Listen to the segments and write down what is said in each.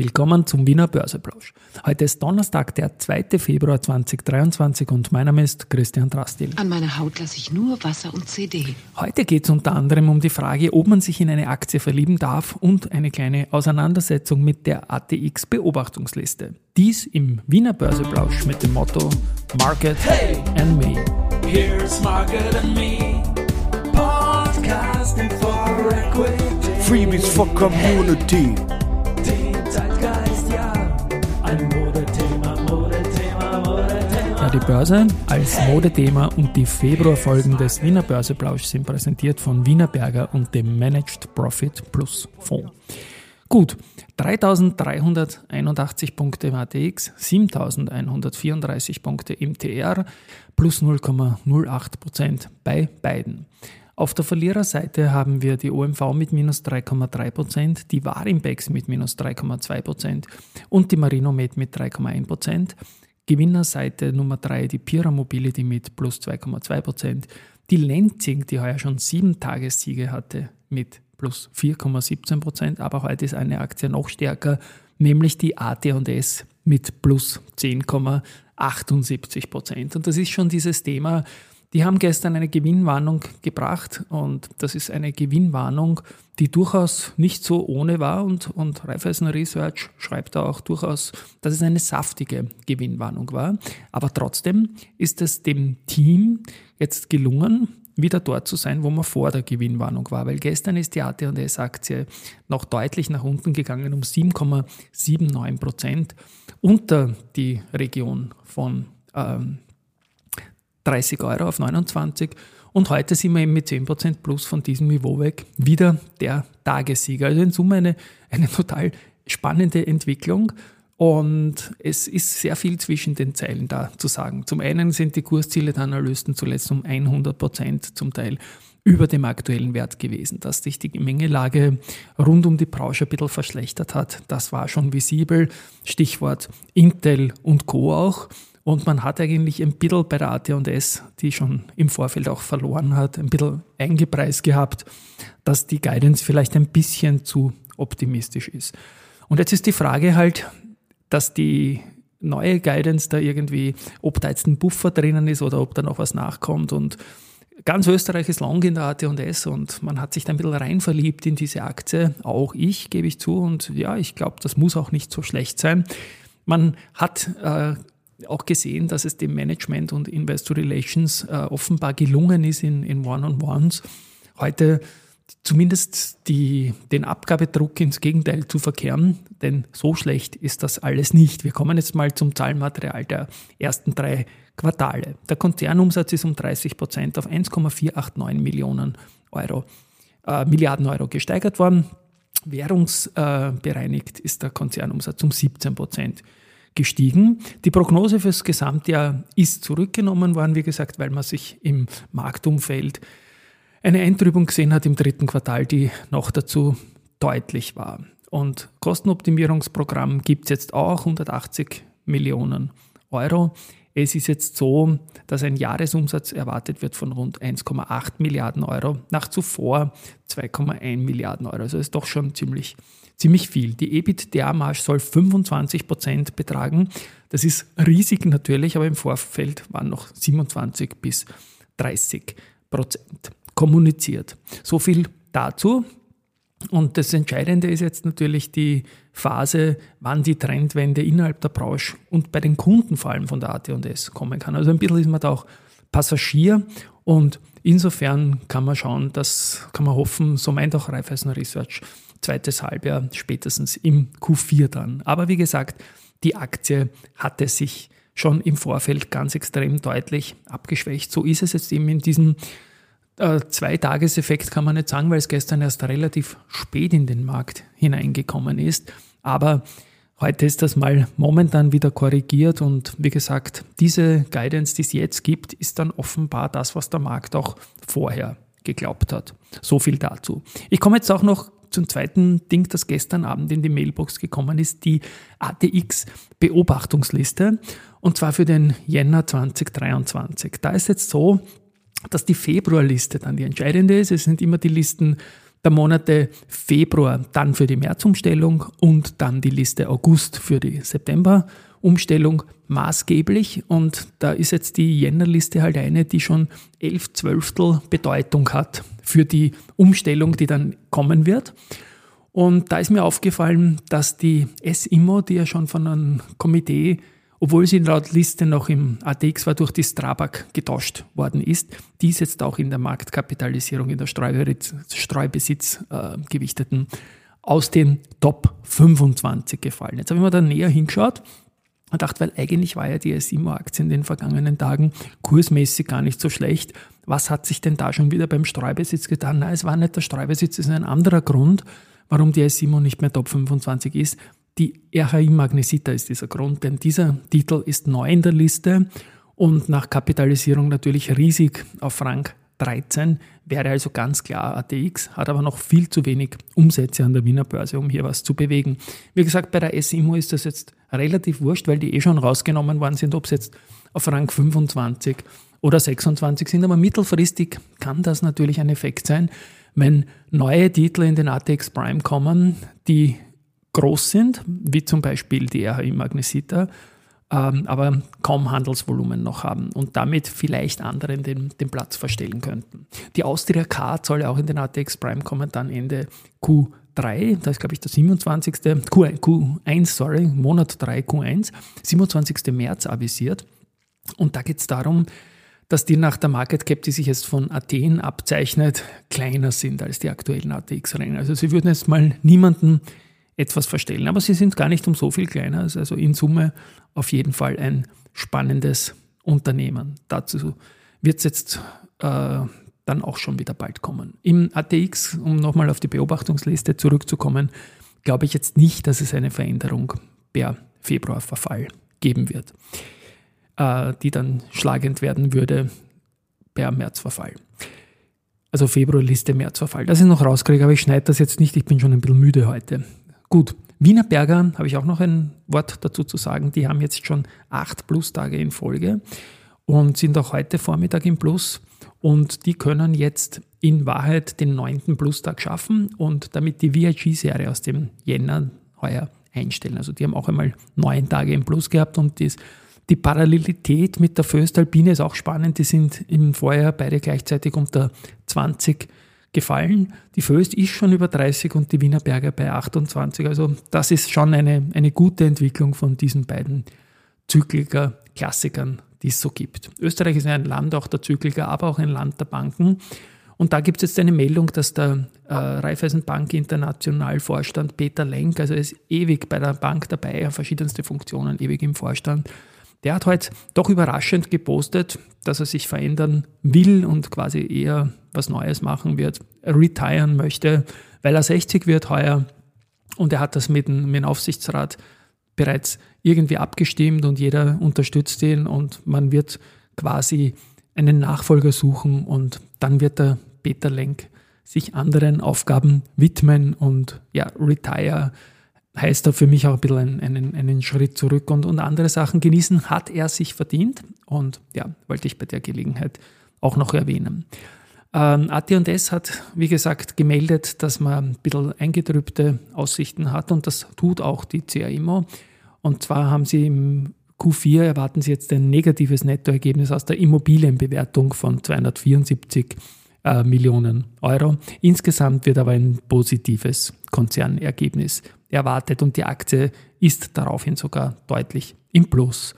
Willkommen zum Wiener Börseplausch. Heute ist Donnerstag, der 2. Februar 2023 und mein Name ist Christian Drastil. An meiner Haut lasse ich nur Wasser und CD. Heute geht es unter anderem um die Frage, ob man sich in eine Aktie verlieben darf und eine kleine Auseinandersetzung mit der ATX Beobachtungsliste. Dies im Wiener Börseplausch mit dem Motto Market hey, and Me. Here's Market and Me. Podcasting for Equity. Freebies for Community. Die Börse als Modethema und die Februarfolgen des Wiener Börseplausch sind präsentiert von Wiener Berger und dem Managed Profit Plus Fonds. Gut, 3381 Punkte im ATX, 7134 Punkte im TR, plus 0,08% bei beiden. Auf der Verliererseite haben wir die OMV mit minus 3,3% die Warimbex mit minus 3,2% und die Marinomed mit 3,1 Gewinnerseite Nummer 3 die Pira Mobility mit plus 2,2% Die Lenzing, die heuer schon sieben Tagessiege hatte, mit plus 4,17% aber heute ist eine Aktie noch stärker, nämlich die AT&S mit plus 10,78% Und das ist schon dieses Thema, die haben gestern eine Gewinnwarnung gebracht und das ist eine Gewinnwarnung, die durchaus nicht so ohne war und, und Raiffeisen Research schreibt da auch durchaus, dass es eine saftige Gewinnwarnung war. Aber trotzdem ist es dem Team jetzt gelungen, wieder dort zu sein, wo man vor der Gewinnwarnung war. Weil gestern ist die AT&S-Aktie noch deutlich nach unten gegangen um 7,79 Prozent unter die Region von ähm, 30 Euro auf 29 und heute sind wir eben mit 10% plus von diesem Niveau weg wieder der Tagessieger. Also in Summe eine, eine total spannende Entwicklung. Und es ist sehr viel zwischen den Zeilen da zu sagen. Zum einen sind die Kursziele der Analysten zuletzt um 100 Prozent zum Teil über dem aktuellen Wert gewesen. Dass sich die Gemengelage rund um die Branche ein bisschen verschlechtert hat, das war schon visibel. Stichwort Intel und Co. auch. Und man hat eigentlich ein bisschen bei der AT&S, die schon im Vorfeld auch verloren hat, ein bisschen eingepreist gehabt, dass die Guidance vielleicht ein bisschen zu optimistisch ist. Und jetzt ist die Frage halt, dass die neue Guidance da irgendwie, ob da jetzt ein Buffer drinnen ist oder ob da noch was nachkommt. Und ganz Österreich ist long in der AT&S und man hat sich da ein bisschen rein verliebt in diese Aktie. Auch ich, gebe ich zu. Und ja, ich glaube, das muss auch nicht so schlecht sein. Man hat äh, auch gesehen, dass es dem Management und Investor Relations äh, offenbar gelungen ist in, in One-on-Ones heute zumindest die, den Abgabedruck ins Gegenteil zu verkehren, denn so schlecht ist das alles nicht. Wir kommen jetzt mal zum Zahlenmaterial der ersten drei Quartale. Der Konzernumsatz ist um 30 Prozent auf 1,489 Millionen Euro, äh, Milliarden Euro gesteigert worden. Währungsbereinigt äh, ist der Konzernumsatz um 17 Prozent gestiegen. Die Prognose fürs Gesamtjahr ist zurückgenommen worden, wie gesagt, weil man sich im Marktumfeld eine Eintrübung gesehen hat im dritten Quartal, die noch dazu deutlich war. Und Kostenoptimierungsprogramm gibt es jetzt auch 180 Millionen Euro. Es ist jetzt so, dass ein Jahresumsatz erwartet wird von rund 1,8 Milliarden Euro, nach zuvor 2,1 Milliarden Euro. Also ist doch schon ziemlich ziemlich viel. Die EBITDA-Marge soll 25 Prozent betragen. Das ist riesig natürlich, aber im Vorfeld waren noch 27 bis 30 Prozent kommuniziert. So viel dazu. Und das Entscheidende ist jetzt natürlich die Phase, wann die Trendwende innerhalb der Branche und bei den Kunden vor allem von der AT&S kommen kann. Also ein bisschen ist man da auch Passagier und insofern kann man schauen, das kann man hoffen, so meint auch Raiffeisen Research, zweites Halbjahr, spätestens im Q4 dann. Aber wie gesagt, die Aktie hatte sich schon im Vorfeld ganz extrem deutlich abgeschwächt. So ist es jetzt eben in diesem äh, Zweitageseffekt, kann man nicht sagen, weil es gestern erst relativ spät in den Markt hineingekommen ist. Aber heute ist das mal momentan wieder korrigiert und wie gesagt, diese Guidance, die es jetzt gibt, ist dann offenbar das, was der Markt auch vorher geglaubt hat. So viel dazu. Ich komme jetzt auch noch zum zweiten Ding, das gestern Abend in die Mailbox gekommen ist, die ATX-Beobachtungsliste. Und zwar für den Jänner 2023. Da ist jetzt so, dass die Februarliste dann die entscheidende ist. Es sind immer die Listen der Monate Februar dann für die Märzumstellung und dann die Liste August für die September-Umstellung maßgeblich. Und da ist jetzt die Jännerliste halt eine, die schon elf Zwölftel Bedeutung hat für die Umstellung, die dann kommen wird. Und da ist mir aufgefallen, dass die SIMO, die ja schon von einem Komitee, obwohl sie laut Liste noch im ATX war, durch die Strabag getauscht worden ist, die ist jetzt auch in der Marktkapitalisierung, in der Streubesitz äh, gewichteten, aus den Top 25 gefallen. Jetzt habe ich mir da näher hingeschaut und dachte, weil eigentlich war ja die SIMO-Aktie in den vergangenen Tagen kursmäßig gar nicht so schlecht. Was hat sich denn da schon wieder beim Streubesitz getan? Nein, es war nicht der Streubesitz, es ist ein anderer Grund warum die S7 nicht mehr Top 25 ist. Die RHI Magnesita ist dieser Grund, denn dieser Titel ist neu in der Liste und nach Kapitalisierung natürlich riesig auf Rang 13, wäre also ganz klar ATX, hat aber noch viel zu wenig Umsätze an der Wiener Börse, um hier was zu bewegen. Wie gesagt, bei der SIMO ist das jetzt relativ wurscht, weil die eh schon rausgenommen worden sind, ob es jetzt auf Rang 25 oder 26 sind, aber mittelfristig kann das natürlich ein Effekt sein, wenn neue Titel in den ATX Prime kommen, die groß sind, wie zum Beispiel die RHI Magnesita, ähm, aber kaum Handelsvolumen noch haben und damit vielleicht anderen den, den Platz verstellen könnten. Die Austria Card soll ja auch in den ATX Prime kommen, dann Ende Q3, das ist glaube ich der 27. Q1, Q1 sorry, Monat 3 Q1, 27. März avisiert. Und da geht es darum, dass die nach der Market Cap, die sich jetzt von Athen abzeichnet, kleiner sind als die aktuellen ATX-Rennen. Also sie würden jetzt mal niemanden etwas verstellen, aber sie sind gar nicht um so viel kleiner. Also in Summe auf jeden Fall ein spannendes Unternehmen. Dazu wird es jetzt äh, dann auch schon wieder bald kommen. Im ATX, um nochmal auf die Beobachtungsliste zurückzukommen, glaube ich jetzt nicht, dass es eine Veränderung per Februarverfall geben wird äh, die dann schlagend werden würde per Märzverfall. Also Februarliste, Märzverfall. Das ich noch rauskriege, aber ich schneide das jetzt nicht, ich bin schon ein bisschen müde heute. Gut, Wiener Berger habe ich auch noch ein Wort dazu zu sagen. Die haben jetzt schon acht Plus-Tage in Folge und sind auch heute Vormittag im Plus. Und die können jetzt in Wahrheit den neunten Plus-Tag schaffen und damit die VIG-Serie aus dem Jänner heuer einstellen. Also die haben auch einmal neun Tage im Plus gehabt und das die Parallelität mit der Föstalpine ist auch spannend. Die sind im Vorjahr beide gleichzeitig unter 20 gefallen. Die Föst ist schon über 30 und die Wiener Berger bei 28. Also das ist schon eine, eine gute Entwicklung von diesen beiden Zykliker, Klassikern, die es so gibt. Österreich ist ein Land auch der Zykliker, aber auch ein Land der Banken. Und da gibt es jetzt eine Meldung, dass der äh, Raiffeisenbank International Vorstand Peter Lenk, also er ist ewig bei der Bank dabei, verschiedenste Funktionen, ewig im Vorstand, der hat heute doch überraschend gepostet, dass er sich verändern will und quasi eher was Neues machen wird, retiren möchte, weil er 60 wird heuer und er hat das mit dem, mit dem Aufsichtsrat bereits irgendwie abgestimmt und jeder unterstützt ihn und man wird quasi einen Nachfolger suchen und dann wird der Peter Lenk sich anderen Aufgaben widmen und ja, retire heißt da für mich auch ein bisschen einen, einen, Schritt zurück und, und andere Sachen genießen, hat er sich verdient. Und ja, wollte ich bei der Gelegenheit auch noch erwähnen. Ähm, AT&S hat, wie gesagt, gemeldet, dass man ein bisschen eingetrübte Aussichten hat und das tut auch die CAIMO. Und zwar haben sie im Q4 erwarten sie jetzt ein negatives Nettoergebnis aus der Immobilienbewertung von 274 äh, Millionen Euro. Insgesamt wird aber ein positives Konzernergebnis erwartet und die Aktie ist daraufhin sogar deutlich im Plus.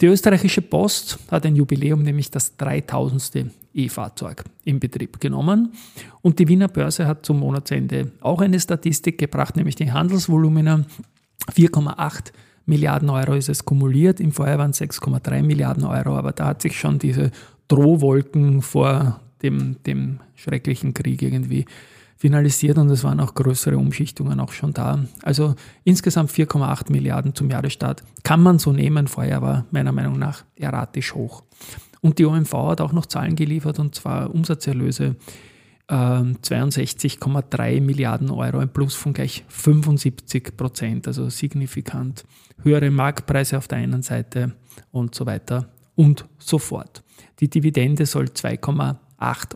Die österreichische Post hat ein Jubiläum, nämlich das 3000. E-Fahrzeug in Betrieb genommen. Und die Wiener Börse hat zum Monatsende auch eine Statistik gebracht, nämlich die Handelsvolumina 4,8 Milliarden Euro ist es kumuliert. Im Vorjahr waren es 6,3 Milliarden Euro, aber da hat sich schon diese Drohwolken vor dem, dem schrecklichen Krieg irgendwie finalisiert und es waren auch größere Umschichtungen auch schon da. Also insgesamt 4,8 Milliarden zum Jahresstart kann man so nehmen. Vorher war meiner Meinung nach erratisch hoch. Und die OMV hat auch noch Zahlen geliefert und zwar Umsatzerlöse äh, 62,3 Milliarden Euro, ein Plus von gleich 75 Prozent, also signifikant höhere Marktpreise auf der einen Seite und so weiter und so fort. Die Dividende soll 2,8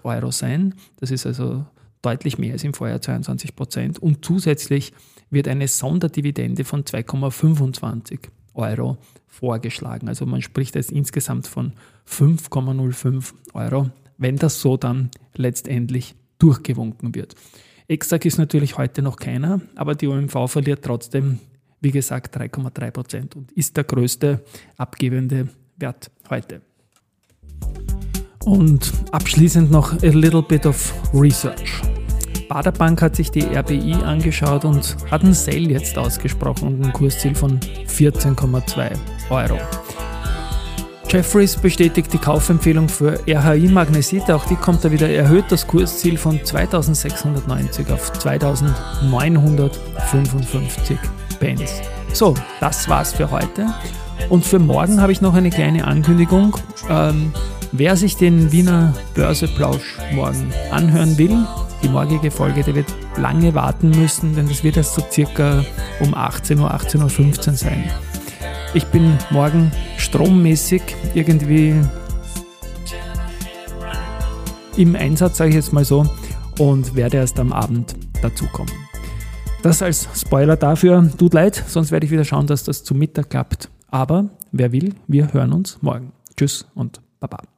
Euro sein. Das ist also deutlich mehr als im Vorjahr 22 Prozent. Und zusätzlich wird eine Sonderdividende von 2,25 Euro vorgeschlagen. Also man spricht jetzt insgesamt von 5,05 Euro, wenn das so dann letztendlich durchgewunken wird. Exakt ist natürlich heute noch keiner, aber die OMV verliert trotzdem, wie gesagt, 3,3 Prozent und ist der größte abgebende Wert heute. Und abschließend noch a little bit of research. Baderbank hat sich die RBI angeschaut und hat einen Sale jetzt ausgesprochen und ein Kursziel von 14,2 Euro. Jeffries bestätigt die Kaufempfehlung für RHI Magnesit, auch die kommt da wieder erhöht, das Kursziel von 2690 auf 2955 Pence. So, das war's für heute. Und für morgen habe ich noch eine kleine Ankündigung. Ähm, wer sich den Wiener Börseplausch morgen anhören will, die morgige Folge, der wird lange warten müssen, denn das wird erst so circa um 18 Uhr, 18.15 Uhr sein. Ich bin morgen strommäßig irgendwie im Einsatz, sage ich jetzt mal so, und werde erst am Abend dazukommen. Das als Spoiler dafür. Tut leid, sonst werde ich wieder schauen, dass das zu Mittag klappt. Aber wer will, wir hören uns morgen. Tschüss und Baba.